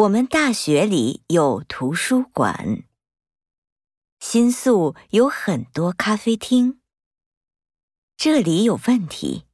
我们大学里有图书馆。新宿有很多咖啡厅。这里有问题。